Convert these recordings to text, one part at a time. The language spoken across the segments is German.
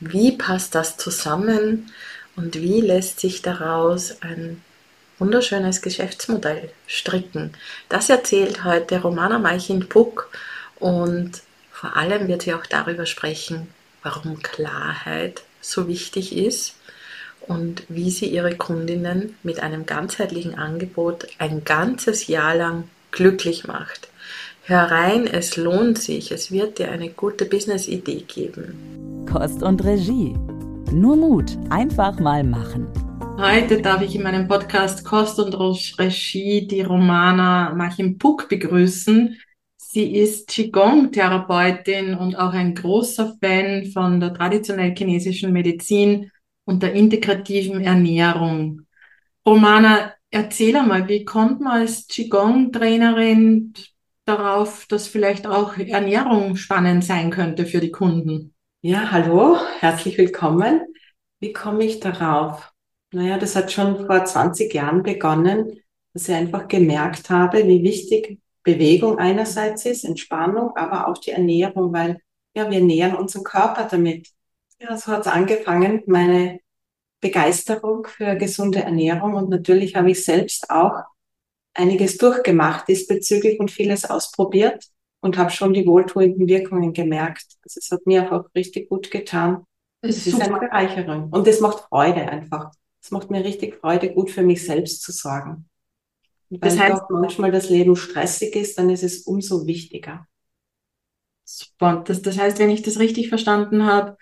wie passt das zusammen und wie lässt sich daraus ein wunderschönes Geschäftsmodell stricken? Das erzählt heute Romana Meichin-Puck und vor allem wird sie auch darüber sprechen, warum Klarheit so wichtig ist und wie sie ihre Kundinnen mit einem ganzheitlichen Angebot ein ganzes Jahr lang glücklich macht. Hör rein, es lohnt sich, es wird dir eine gute Business-Idee geben. Kost und Regie. Nur Mut, einfach mal machen. Heute darf ich in meinem Podcast Kost und Regie die Romana Machim-Puck begrüßen. Sie ist Qigong-Therapeutin und auch ein großer Fan von der traditionell chinesischen Medizin und der integrativen Ernährung. Romana, erzähl einmal, wie kommt man als Qigong-Trainerin darauf, dass vielleicht auch Ernährung spannend sein könnte für die Kunden? Ja, hallo, herzlich willkommen. Wie komme ich darauf? Naja, das hat schon vor 20 Jahren begonnen, dass ich einfach gemerkt habe, wie wichtig Bewegung einerseits ist, Entspannung, aber auch die Ernährung, weil ja, wir nähern unseren Körper damit. Ja, so hat es angefangen, meine Begeisterung für gesunde Ernährung und natürlich habe ich selbst auch einiges durchgemacht diesbezüglich und vieles ausprobiert und habe schon die wohltuenden Wirkungen gemerkt. Also es hat mir auch richtig gut getan. Es ist, ist eine Bereicherung und es macht Freude einfach. Es macht mir richtig Freude, gut für mich selbst zu sorgen. Und wenn das heißt, manchmal das Leben stressig ist, dann ist es umso wichtiger. Super. Das, das heißt, wenn ich das richtig verstanden habe,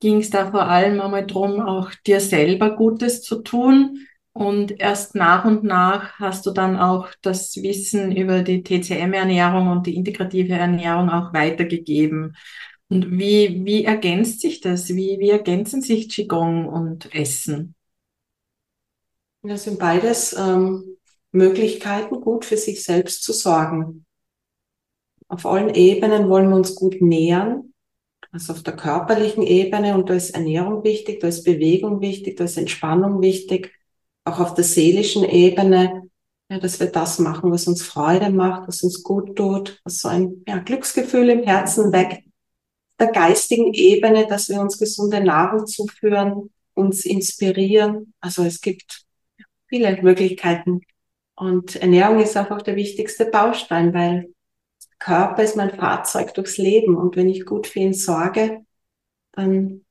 ging es da vor allem einmal drum, auch dir selber Gutes zu tun, und erst nach und nach hast du dann auch das Wissen über die TCM-Ernährung und die integrative Ernährung auch weitergegeben. Und wie, wie ergänzt sich das? Wie, wie ergänzen sich Qigong und Essen? Das sind beides ähm, Möglichkeiten, gut für sich selbst zu sorgen. Auf allen Ebenen wollen wir uns gut nähern. Also auf der körperlichen Ebene und da ist Ernährung wichtig, da ist Bewegung wichtig, da ist Entspannung wichtig auch auf der seelischen Ebene, ja, dass wir das machen, was uns Freude macht, was uns gut tut, was so ein ja, Glücksgefühl im Herzen weckt. Der geistigen Ebene, dass wir uns gesunde Nahrung zuführen, uns inspirieren. Also es gibt viele Möglichkeiten. Und Ernährung ist einfach der wichtigste Baustein, weil Körper ist mein Fahrzeug durchs Leben. Und wenn ich gut für ihn sorge, dann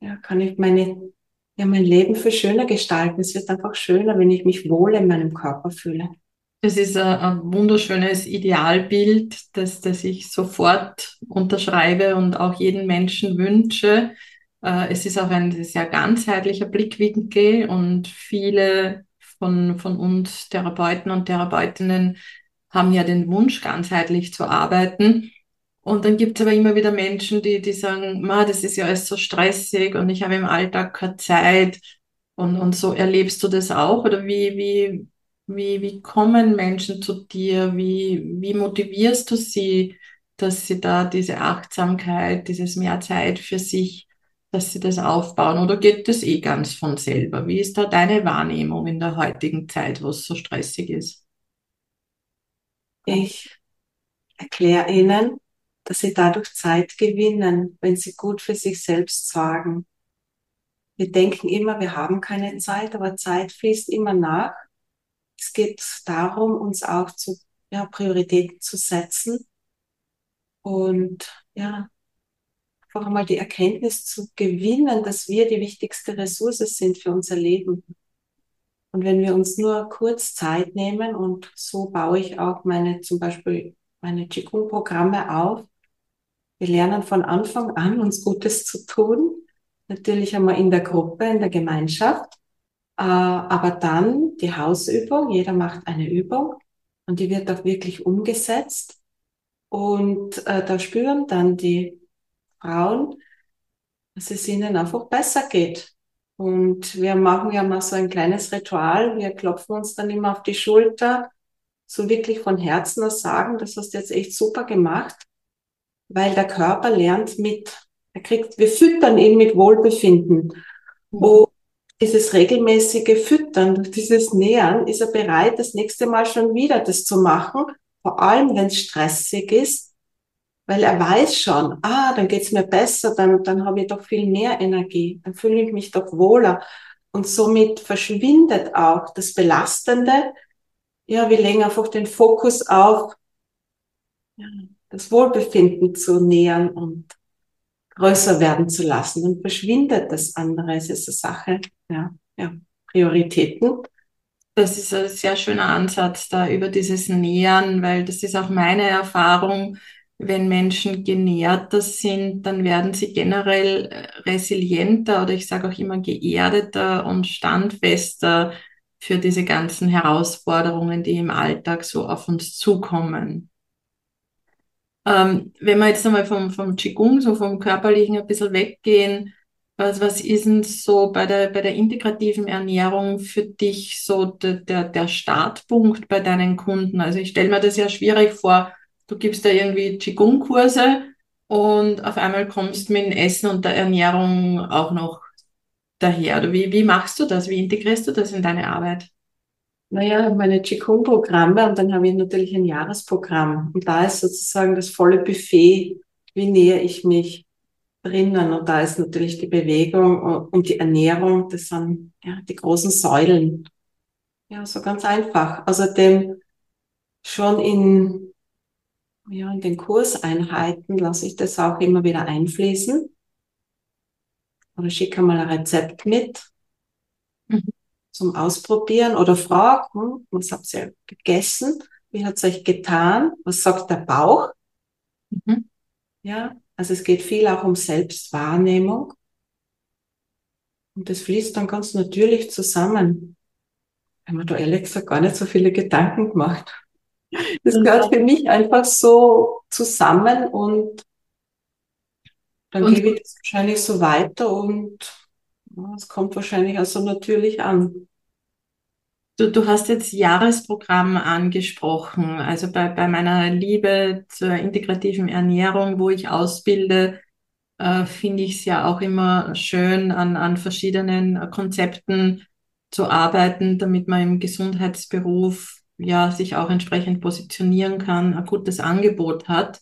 ja, kann ich meine ja, mein Leben viel schöner gestalten. Es wird einfach schöner, wenn ich mich wohl in meinem Körper fühle. Das ist ein, ein wunderschönes Idealbild, das, das ich sofort unterschreibe und auch jeden Menschen wünsche. Äh, es ist auch ein sehr ganzheitlicher Blickwinkel und viele von, von uns Therapeuten und Therapeutinnen haben ja den Wunsch, ganzheitlich zu arbeiten. Und dann gibt es aber immer wieder Menschen, die, die sagen, Ma, das ist ja alles so stressig und ich habe im Alltag keine Zeit. Und, und so erlebst du das auch? Oder wie, wie, wie, wie kommen Menschen zu dir? Wie, wie motivierst du sie, dass sie da diese Achtsamkeit, dieses mehr Zeit für sich, dass sie das aufbauen? Oder geht das eh ganz von selber? Wie ist da deine Wahrnehmung in der heutigen Zeit, wo es so stressig ist? Ich erkläre Ihnen, dass sie dadurch Zeit gewinnen, wenn sie gut für sich selbst sorgen. Wir denken immer, wir haben keine Zeit, aber Zeit fließt immer nach. Es geht darum, uns auch zu ja, Prioritäten zu setzen und ja, einfach einmal die Erkenntnis zu gewinnen, dass wir die wichtigste Ressource sind für unser Leben. Und wenn wir uns nur kurz Zeit nehmen und so baue ich auch meine, zum Beispiel meine Qigong-Programme auf, wir lernen von Anfang an, uns Gutes zu tun. Natürlich einmal in der Gruppe, in der Gemeinschaft. Äh, aber dann die Hausübung. Jeder macht eine Übung und die wird auch wirklich umgesetzt. Und äh, da spüren dann die Frauen, dass es ihnen einfach besser geht. Und wir machen ja mal so ein kleines Ritual. Wir klopfen uns dann immer auf die Schulter, so wirklich von Herzen aus sagen, das hast du jetzt echt super gemacht, weil der Körper lernt mit. Er kriegt, wir füttern ihn mit Wohlbefinden. Und dieses regelmäßige Füttern, dieses Nähern, ist er bereit, das nächste Mal schon wieder das zu machen, vor allem wenn es stressig ist, weil er weiß schon, ah, dann geht's mir besser, dann, dann habe ich doch viel mehr Energie, dann fühle ich mich doch wohler. Und somit verschwindet auch das Belastende. Ja, wir legen einfach den Fokus auf ja, das Wohlbefinden zu nähern und größer werden zu lassen. Dann verschwindet das andere. Es ist eine Sache, ja, ja, Prioritäten. Das ist ein sehr schöner Ansatz da über dieses Nähern, weil das ist auch meine Erfahrung wenn Menschen genährter sind, dann werden sie generell resilienter oder ich sage auch immer geerdeter und standfester für diese ganzen Herausforderungen, die im Alltag so auf uns zukommen. Ähm, wenn wir jetzt einmal vom, vom Qigong, so vom Körperlichen ein bisschen weggehen, was, was ist denn so bei der, bei der integrativen Ernährung für dich so der, der, der Startpunkt bei deinen Kunden? Also ich stelle mir das ja schwierig vor, du gibst da irgendwie Qigong-Kurse und auf einmal kommst mit dem Essen und der Ernährung auch noch daher. Wie, wie machst du das? Wie integrierst du das in deine Arbeit? Naja, meine Qigong-Programme und dann habe ich natürlich ein Jahresprogramm. Und da ist sozusagen das volle Buffet, wie nähe ich mich drinnen. Und da ist natürlich die Bewegung und die Ernährung, das sind ja, die großen Säulen. Ja, so ganz einfach. Außerdem schon in ja, in den Kurseinheiten lasse ich das auch immer wieder einfließen. Oder schicke mal ein Rezept mit. Zum Ausprobieren oder fragen, was habt ihr gegessen? Wie hat es euch getan? Was sagt der Bauch? Mhm. Ja, also es geht viel auch um Selbstwahrnehmung. Und das fließt dann ganz natürlich zusammen. Habe mir da ehrlich gesagt gar nicht so viele Gedanken gemacht. Das gehört für mich einfach so zusammen und dann und, gebe ich das wahrscheinlich so weiter und es kommt wahrscheinlich also natürlich an. Du, du hast jetzt Jahresprogramm angesprochen. Also bei, bei meiner Liebe zur integrativen Ernährung, wo ich ausbilde, äh, finde ich es ja auch immer schön, an, an verschiedenen Konzepten zu arbeiten, damit man im Gesundheitsberuf ja, sich auch entsprechend positionieren kann, ein gutes Angebot hat.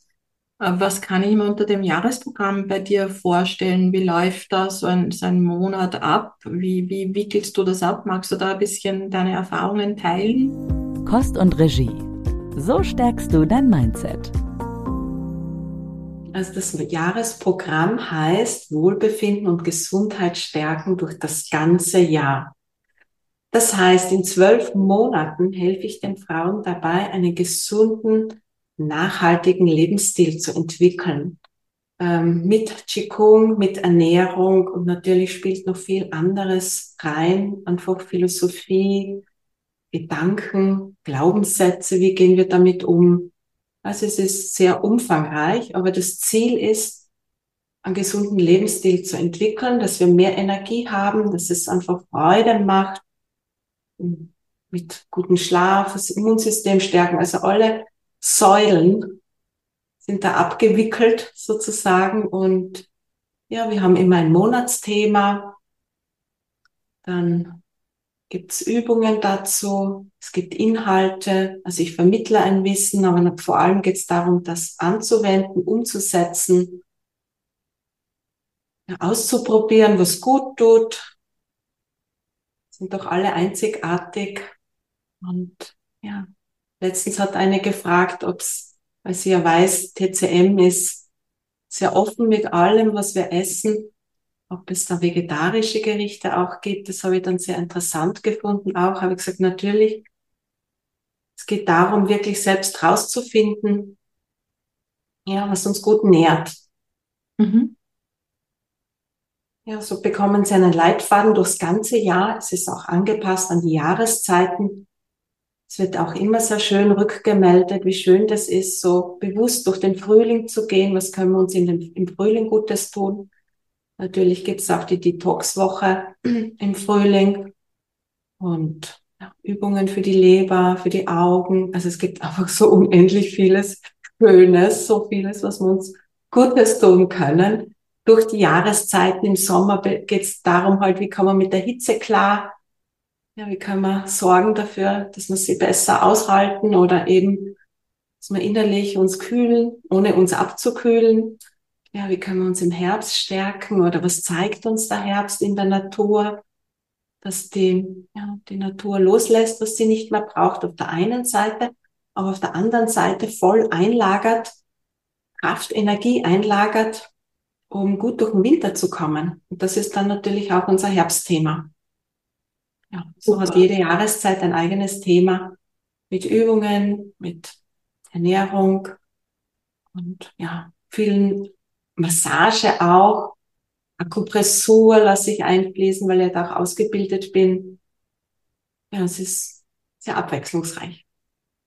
Äh, was kann ich mir unter dem Jahresprogramm bei dir vorstellen? Wie läuft da so ein, so ein Monat ab? Wie, wie wickelst du das ab? Magst du da ein bisschen deine Erfahrungen teilen? Kost und Regie. So stärkst du dein Mindset. Also das Jahresprogramm heißt Wohlbefinden und Gesundheit stärken durch das ganze Jahr. Das heißt, in zwölf Monaten helfe ich den Frauen dabei, einen gesunden, nachhaltigen Lebensstil zu entwickeln. Ähm, mit Qigong, mit Ernährung und natürlich spielt noch viel anderes rein, einfach Philosophie, Gedanken, Glaubenssätze, wie gehen wir damit um. Also es ist sehr umfangreich, aber das Ziel ist, einen gesunden Lebensstil zu entwickeln, dass wir mehr Energie haben, dass es einfach Freude macht, mit gutem Schlaf, das Immunsystem stärken. Also alle Säulen sind da abgewickelt sozusagen. Und ja, wir haben immer ein Monatsthema. Dann gibt's Übungen dazu. Es gibt Inhalte. Also ich vermittle ein Wissen, aber vor allem geht's darum, das anzuwenden, umzusetzen, auszuprobieren, was gut tut, sind doch alle einzigartig. Und ja, letztens hat eine gefragt, ob es, weil sie ja weiß, TCM ist sehr offen mit allem, was wir essen, ob es da vegetarische Gerichte auch gibt. Das habe ich dann sehr interessant gefunden. Auch habe ich gesagt, natürlich. Es geht darum, wirklich selbst rauszufinden, ja, was uns gut nährt. Mhm. Ja, so bekommen Sie einen Leitfaden durchs ganze Jahr. Es ist auch angepasst an die Jahreszeiten. Es wird auch immer sehr schön rückgemeldet, wie schön das ist, so bewusst durch den Frühling zu gehen. Was können wir uns den, im Frühling Gutes tun? Natürlich gibt's auch die Detox-Woche im Frühling und Übungen für die Leber, für die Augen. Also es gibt einfach so unendlich vieles Schönes, so vieles, was wir uns Gutes tun können. Durch die Jahreszeiten im Sommer geht's darum halt, wie kann man mit der Hitze klar, ja, wie kann man sorgen dafür, dass wir sie besser aushalten oder eben, dass wir innerlich uns kühlen, ohne uns abzukühlen. Ja, wie können wir uns im Herbst stärken oder was zeigt uns der Herbst in der Natur? Dass die, ja, die Natur loslässt, was sie nicht mehr braucht auf der einen Seite, aber auf der anderen Seite voll einlagert, Kraft, Energie einlagert, um gut durch den Winter zu kommen. Und das ist dann natürlich auch unser Herbstthema. Ja, so hat jede Jahreszeit ein eigenes Thema mit Übungen, mit Ernährung und ja, vielen Massage auch. Akupressur lasse ich einfließen, weil ich da auch ausgebildet bin. Ja, es ist sehr abwechslungsreich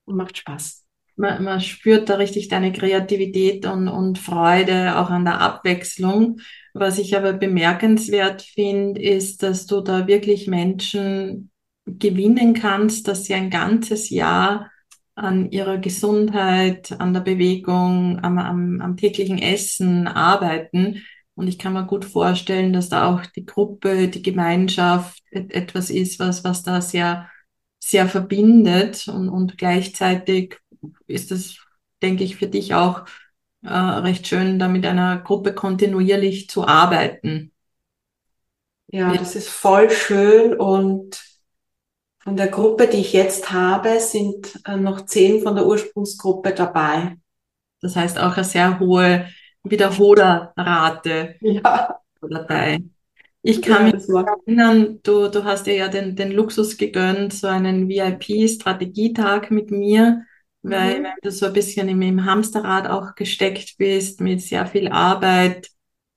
und macht Spaß. Man, man spürt da richtig deine Kreativität und, und Freude auch an der Abwechslung. Was ich aber bemerkenswert finde, ist, dass du da wirklich Menschen gewinnen kannst, dass sie ein ganzes Jahr an ihrer Gesundheit, an der Bewegung, am, am, am täglichen Essen arbeiten. Und ich kann mir gut vorstellen, dass da auch die Gruppe, die Gemeinschaft etwas ist, was, was da sehr, sehr verbindet. Und, und gleichzeitig ist das, denke ich, für dich auch äh, recht schön, da mit einer Gruppe kontinuierlich zu arbeiten. Ja, das ist voll schön und von der Gruppe, die ich jetzt habe, sind äh, noch zehn von der Ursprungsgruppe dabei. Das heißt auch eine sehr hohe Wiederholerrate ja. dabei. Ich kann ja, mich erinnern, du, du hast dir ja den, den Luxus gegönnt, so einen VIP-Strategietag mit mir, weil mhm. wenn du so ein bisschen im, im Hamsterrad auch gesteckt bist, mit sehr viel Arbeit,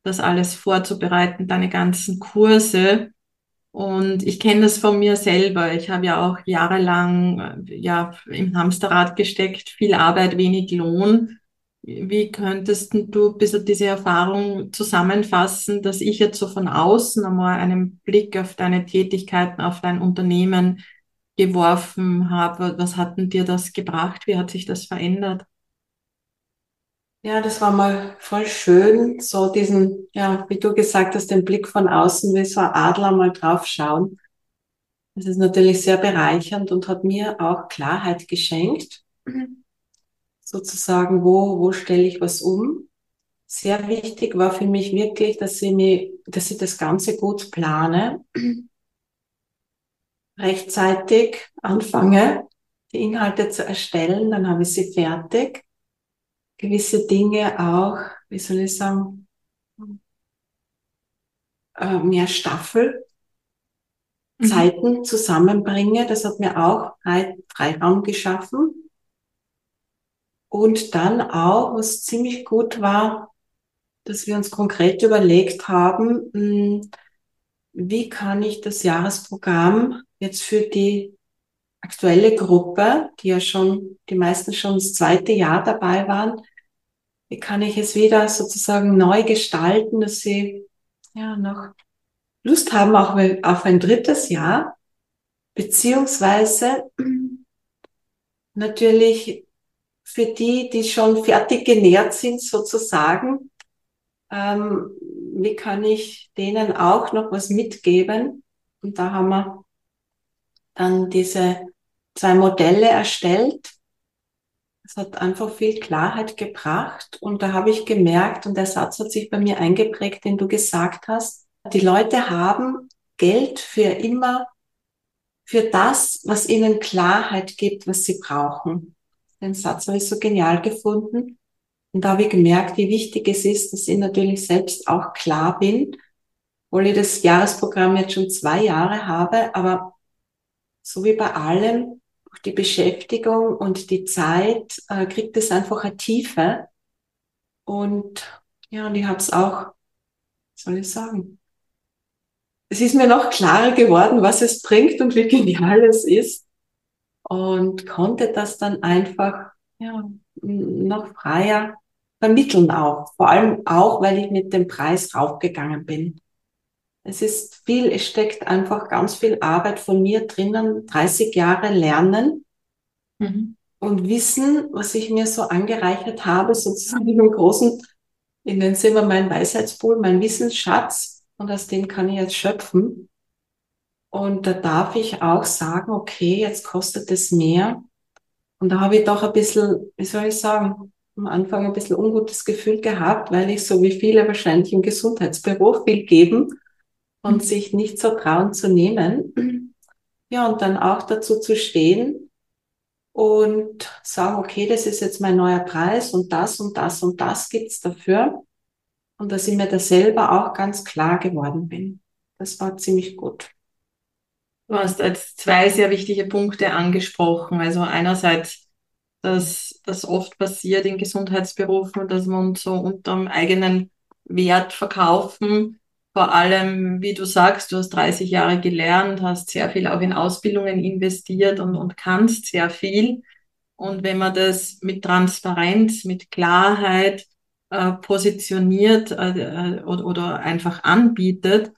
das alles vorzubereiten, deine ganzen Kurse. Und ich kenne das von mir selber. Ich habe ja auch jahrelang ja, im Hamsterrad gesteckt, viel Arbeit, wenig Lohn. Wie könntest du ein bisschen diese Erfahrung zusammenfassen, dass ich jetzt so von außen einmal einen Blick auf deine Tätigkeiten, auf dein Unternehmen geworfen habe? Was hat denn dir das gebracht? Wie hat sich das verändert? Ja, das war mal voll schön, so diesen, ja, wie du gesagt hast, den Blick von außen, wie so ein Adler mal drauf schauen. Das ist natürlich sehr bereichernd und hat mir auch Klarheit geschenkt sozusagen, wo, wo stelle ich was um. Sehr wichtig war für mich wirklich, dass ich, mir, dass ich das Ganze gut plane, rechtzeitig anfange, die Inhalte zu erstellen, dann habe ich sie fertig. Gewisse Dinge auch, wie soll ich sagen, äh, mehr Staffel, mhm. Zeiten zusammenbringe. Das hat mir auch Freiraum geschaffen. Und dann auch, was ziemlich gut war, dass wir uns konkret überlegt haben, hm, wie kann ich das Jahresprogramm jetzt für die aktuelle Gruppe, die ja schon, die meisten schon das zweite Jahr dabei waren, wie kann ich es wieder sozusagen neu gestalten, dass sie ja noch Lust haben auch auf ein drittes Jahr, beziehungsweise natürlich für die, die schon fertig genährt sind sozusagen, ähm, wie kann ich denen auch noch was mitgeben? Und da haben wir dann diese zwei Modelle erstellt. Es hat einfach viel Klarheit gebracht und da habe ich gemerkt, und der Satz hat sich bei mir eingeprägt, den du gesagt hast, die Leute haben Geld für immer, für das, was ihnen Klarheit gibt, was sie brauchen. Den Satz habe ich so genial gefunden. Und da habe ich gemerkt, wie wichtig es ist, dass ich natürlich selbst auch klar bin, obwohl ich das Jahresprogramm jetzt schon zwei Jahre habe, aber so wie bei allem, die Beschäftigung und die Zeit äh, kriegt es einfach eine Tiefe. Und ja, und ich habe es auch, soll ich sagen, es ist mir noch klarer geworden, was es bringt und wie genial es ist und konnte das dann einfach ja, noch freier vermitteln auch. Vor allem auch, weil ich mit dem Preis raufgegangen bin. Es ist viel, es steckt einfach ganz viel Arbeit von mir drinnen, 30 Jahre Lernen mhm. und Wissen, was ich mir so angereichert habe, sozusagen im großen, in den Zimmer mein Weisheitspool, mein Wissensschatz und aus dem kann ich jetzt schöpfen. Und da darf ich auch sagen, okay, jetzt kostet es mehr. Und da habe ich doch ein bisschen, wie soll ich sagen, am Anfang ein bisschen ungutes Gefühl gehabt, weil ich so wie viele wahrscheinlich im Gesundheitsbüro viel geben und sich nicht so trauen zu nehmen. Ja, und dann auch dazu zu stehen und sagen, okay, das ist jetzt mein neuer Preis und das und das und das gibt's dafür. Und dass ich mir da selber auch ganz klar geworden bin. Das war ziemlich gut. Du hast jetzt zwei sehr wichtige Punkte angesprochen. Also einerseits, dass das oft passiert in Gesundheitsberufen, dass man so unterm eigenen Wert verkaufen vor allem, wie du sagst, du hast 30 Jahre gelernt, hast sehr viel auch in Ausbildungen investiert und, und kannst sehr viel. Und wenn man das mit Transparenz, mit Klarheit äh, positioniert äh, oder, oder einfach anbietet,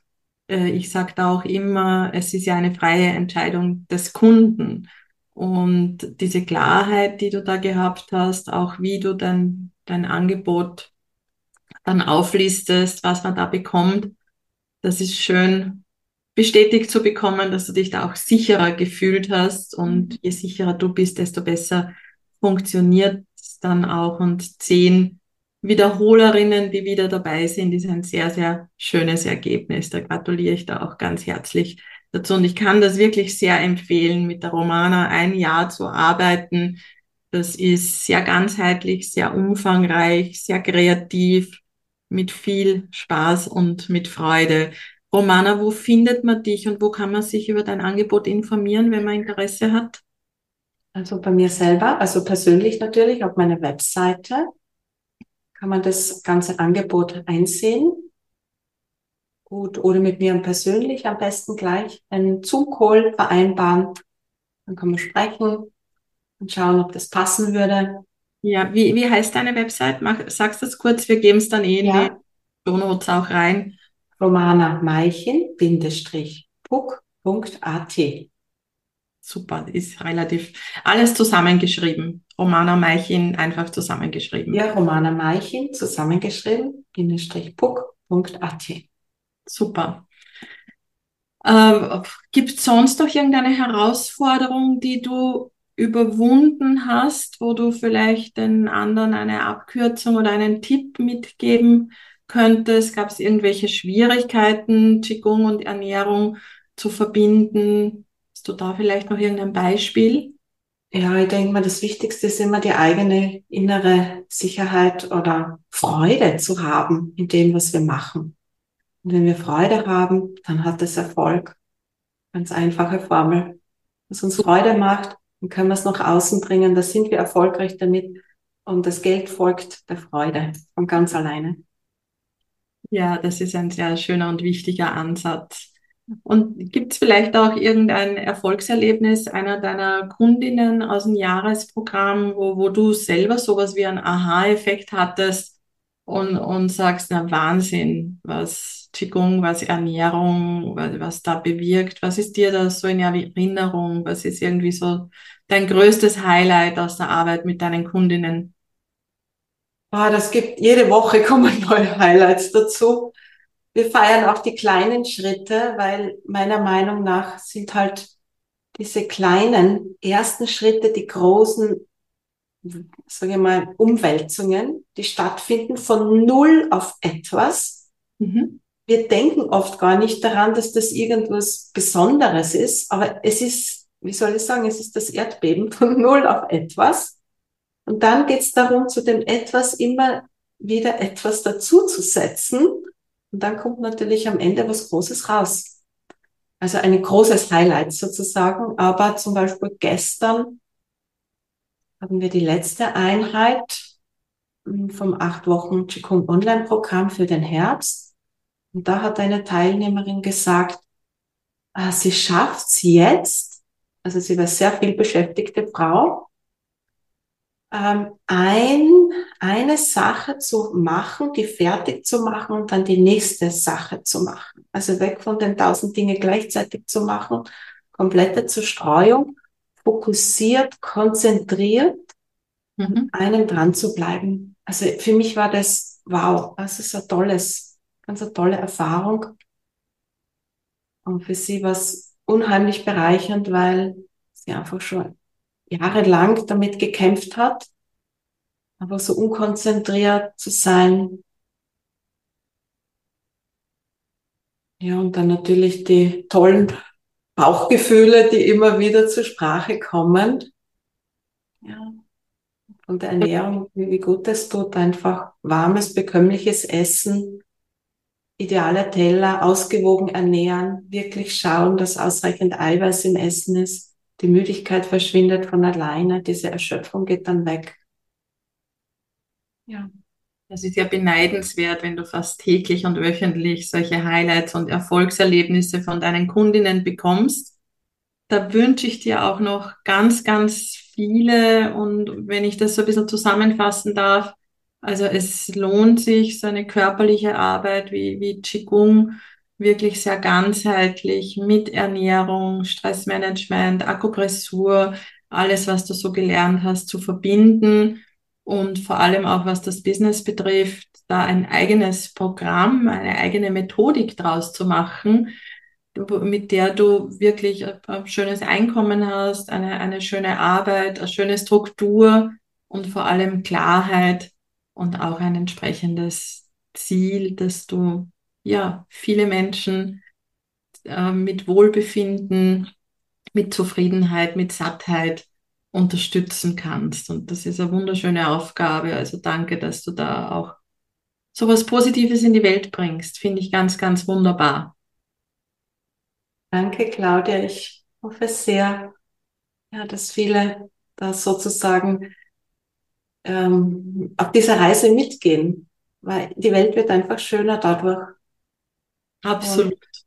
äh, ich sage da auch immer, es ist ja eine freie Entscheidung des Kunden. Und diese Klarheit, die du da gehabt hast, auch wie du dein, dein Angebot dann auflistest, was man da bekommt, das ist schön bestätigt zu bekommen, dass du dich da auch sicherer gefühlt hast und mhm. je sicherer du bist, desto besser funktioniert es dann auch und zehn Wiederholerinnen, die wieder dabei sind, ist ein sehr, sehr schönes Ergebnis. Da gratuliere ich da auch ganz herzlich dazu und ich kann das wirklich sehr empfehlen, mit der Romana ein Jahr zu arbeiten. Das ist sehr ganzheitlich, sehr umfangreich, sehr kreativ mit viel Spaß und mit Freude. Romana, wo findet man dich und wo kann man sich über dein Angebot informieren, wenn man Interesse hat? Also bei mir selber, also persönlich natürlich auf meiner Webseite kann man das ganze Angebot einsehen. Gut, oder mit mir persönlich am besten gleich einen Zoom-Call vereinbaren. Dann kann man sprechen und schauen, ob das passen würde. Ja, wie, wie heißt deine Website? Mach, sagst du das kurz, wir geben es dann eh in ja. die Shownotes auch rein. Romana Meichen-puck.at. Super, ist relativ alles zusammengeschrieben. Romana Meichin einfach zusammengeschrieben. Ja, Romana Meichin zusammengeschrieben, puck.at. Super. Äh, Gibt es sonst noch irgendeine Herausforderung, die du überwunden hast, wo du vielleicht den anderen eine Abkürzung oder einen Tipp mitgeben könntest? Gab es irgendwelche Schwierigkeiten, Qigong und Ernährung zu verbinden? Hast du da vielleicht noch irgendein Beispiel? Ja, ich denke mal, das Wichtigste ist immer die eigene innere Sicherheit oder Freude zu haben in dem, was wir machen. Und wenn wir Freude haben, dann hat es Erfolg. Ganz einfache Formel. Was uns Freude macht, dann können wir es nach außen bringen, da sind wir erfolgreich damit und das Geld folgt der Freude von ganz alleine. Ja, das ist ein sehr schöner und wichtiger Ansatz. Und gibt es vielleicht auch irgendein Erfolgserlebnis einer deiner Kundinnen aus dem Jahresprogramm, wo, wo du selber sowas wie einen Aha-Effekt hattest und, und sagst, na Wahnsinn, was Qigong, was Ernährung, was, was da bewirkt? Was ist dir da so in Erinnerung? Was ist irgendwie so dein größtes Highlight aus der Arbeit mit deinen Kundinnen? Ah, das gibt, jede Woche kommen neue Highlights dazu. Wir feiern auch die kleinen Schritte, weil meiner Meinung nach sind halt diese kleinen ersten Schritte die großen, sage ich mal, Umwälzungen, die stattfinden von null auf etwas. Mhm. Wir denken oft gar nicht daran, dass das irgendwas Besonderes ist, aber es ist wie soll ich sagen, es ist das Erdbeben von null auf etwas. Und dann geht es darum, zu dem etwas immer wieder etwas dazu zu setzen. Und dann kommt natürlich am Ende was Großes raus. Also ein großes Highlight sozusagen. Aber zum Beispiel gestern haben wir die letzte Einheit hm, vom acht Wochen Qigong Online Programm für den Herbst. Und da hat eine Teilnehmerin gesagt, ah, sie schafft es jetzt, also sie war sehr viel beschäftigte Frau. ähm, ein, eine Sache zu machen, die fertig zu machen und dann die nächste Sache zu machen. Also weg von den tausend Dinge gleichzeitig zu machen, komplette Zerstreuung, fokussiert, konzentriert, mhm. einem dran zu bleiben. Also für mich war das, wow, das ist ein tolles, ganz eine tolle Erfahrung. Und für sie war es unheimlich bereichernd, weil sie einfach schon jahrelang damit gekämpft hat, aber so unkonzentriert zu sein. Ja, und dann natürlich die tollen Bauchgefühle, die immer wieder zur Sprache kommen. Ja, und Ernährung, wie gut es tut, einfach warmes, bekömmliches Essen, ideale Teller, ausgewogen ernähren, wirklich schauen, dass ausreichend Eiweiß im Essen ist die Müdigkeit verschwindet von alleine, diese Erschöpfung geht dann weg. Ja. Das ist ja beneidenswert, wenn du fast täglich und wöchentlich solche Highlights und Erfolgserlebnisse von deinen Kundinnen bekommst. Da wünsche ich dir auch noch ganz, ganz viele und wenn ich das so ein bisschen zusammenfassen darf, also es lohnt sich, so eine körperliche Arbeit wie, wie Qigong wirklich sehr ganzheitlich mit Ernährung, Stressmanagement, Akupressur, alles, was du so gelernt hast, zu verbinden und vor allem auch was das Business betrifft, da ein eigenes Programm, eine eigene Methodik draus zu machen, mit der du wirklich ein schönes Einkommen hast, eine, eine schöne Arbeit, eine schöne Struktur und vor allem Klarheit und auch ein entsprechendes Ziel, dass du ja, viele Menschen äh, mit Wohlbefinden, mit Zufriedenheit, mit Sattheit unterstützen kannst. Und das ist eine wunderschöne Aufgabe. Also danke, dass du da auch so was Positives in die Welt bringst. Finde ich ganz, ganz wunderbar. Danke, Claudia. Ich hoffe sehr, ja, dass viele da sozusagen ähm, auf dieser Reise mitgehen, weil die Welt wird einfach schöner dadurch. Absolut. Und,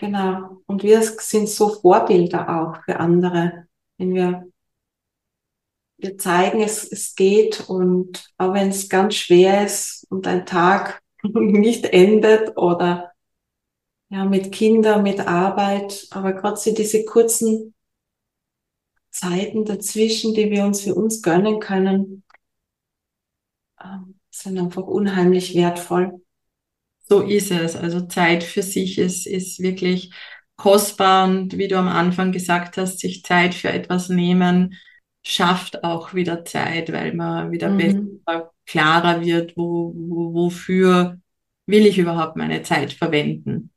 genau. Und wir sind so Vorbilder auch für andere, wenn wir, wir zeigen, es, es geht und auch wenn es ganz schwer ist und ein Tag nicht endet oder ja, mit Kindern, mit Arbeit, aber gerade diese kurzen Zeiten dazwischen, die wir uns für uns gönnen können, ähm, sind einfach unheimlich wertvoll. So ist es. Also Zeit für sich ist, ist wirklich kostbar und wie du am Anfang gesagt hast, sich Zeit für etwas nehmen, schafft auch wieder Zeit, weil man wieder mhm. besser, klarer wird, wo, wo, wofür will ich überhaupt meine Zeit verwenden.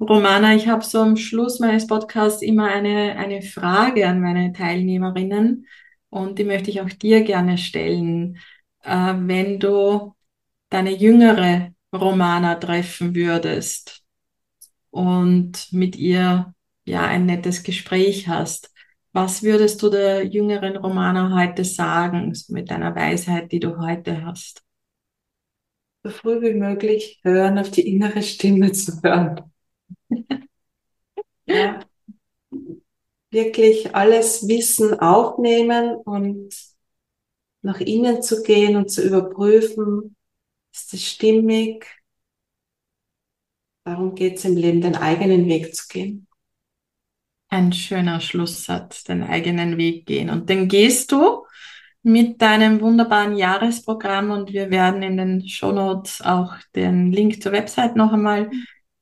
Romana, ich habe so am Schluss meines Podcasts immer eine, eine Frage an meine Teilnehmerinnen und die möchte ich auch dir gerne stellen. Äh, wenn du deine jüngere Romana treffen würdest und mit ihr ja ein nettes Gespräch hast, was würdest du der jüngeren Romana heute sagen mit deiner Weisheit, die du heute hast? So früh wie möglich hören, auf die innere Stimme zu hören. ja. Wirklich alles Wissen aufnehmen und nach innen zu gehen und zu überprüfen, ist es stimmig? Darum geht es im Leben, den eigenen Weg zu gehen. Ein schöner Schlusssatz, den eigenen Weg gehen. Und den gehst du mit deinem wunderbaren Jahresprogramm und wir werden in den Show Notes auch den Link zur Website noch einmal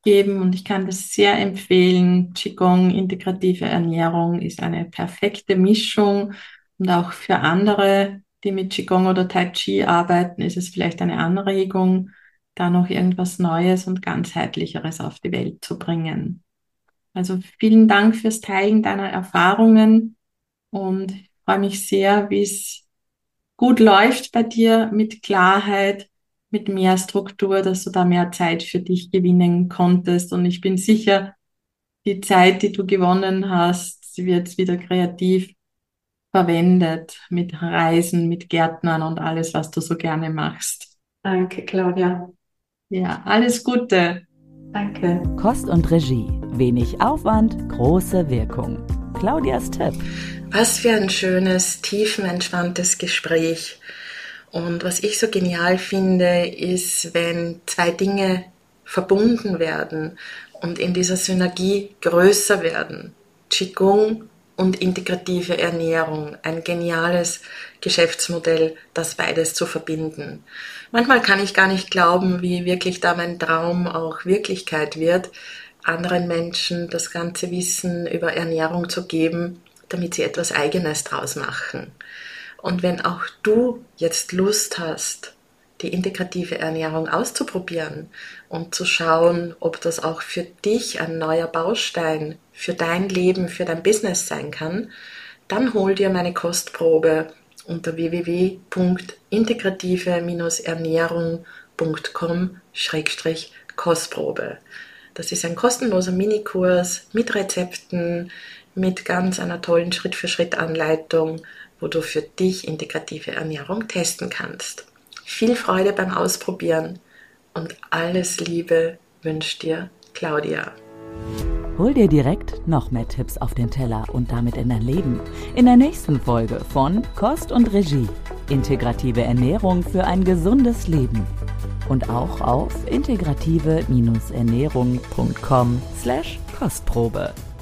geben und ich kann das sehr empfehlen. Qigong, integrative Ernährung ist eine perfekte Mischung und auch für andere die mit Qigong oder Tai Chi arbeiten, ist es vielleicht eine Anregung, da noch irgendwas Neues und ganzheitlicheres auf die Welt zu bringen. Also vielen Dank fürs Teilen deiner Erfahrungen und ich freue mich sehr, wie es gut läuft bei dir mit Klarheit, mit mehr Struktur, dass du da mehr Zeit für dich gewinnen konntest. Und ich bin sicher, die Zeit, die du gewonnen hast, wird wieder kreativ verwendet mit Reisen, mit Gärtnern und alles, was du so gerne machst. Danke, Claudia. Ja, alles Gute. Danke. Kost und Regie. Wenig Aufwand, große Wirkung. Claudias Tipp. Was für ein schönes, tiefenentspanntes Gespräch. Und was ich so genial finde, ist, wenn zwei Dinge verbunden werden und in dieser Synergie größer werden. Qigong und integrative Ernährung. Ein geniales Geschäftsmodell, das beides zu verbinden. Manchmal kann ich gar nicht glauben, wie wirklich da mein Traum auch Wirklichkeit wird, anderen Menschen das ganze Wissen über Ernährung zu geben, damit sie etwas Eigenes draus machen. Und wenn auch du jetzt Lust hast, die integrative Ernährung auszuprobieren und zu schauen, ob das auch für dich ein neuer Baustein für dein Leben, für dein Business sein kann, dann hol dir meine Kostprobe unter www.integrative-ernährung.com-kostprobe. Das ist ein kostenloser Minikurs mit Rezepten, mit ganz einer tollen Schritt-für-Schritt-Anleitung, wo du für dich integrative Ernährung testen kannst. Viel Freude beim Ausprobieren und alles Liebe wünscht dir Claudia. Hol dir direkt noch mehr Tipps auf den Teller und damit in dein Leben. In der nächsten Folge von Kost und Regie. Integrative Ernährung für ein gesundes Leben. Und auch auf integrative-ernährung.com slash Kostprobe.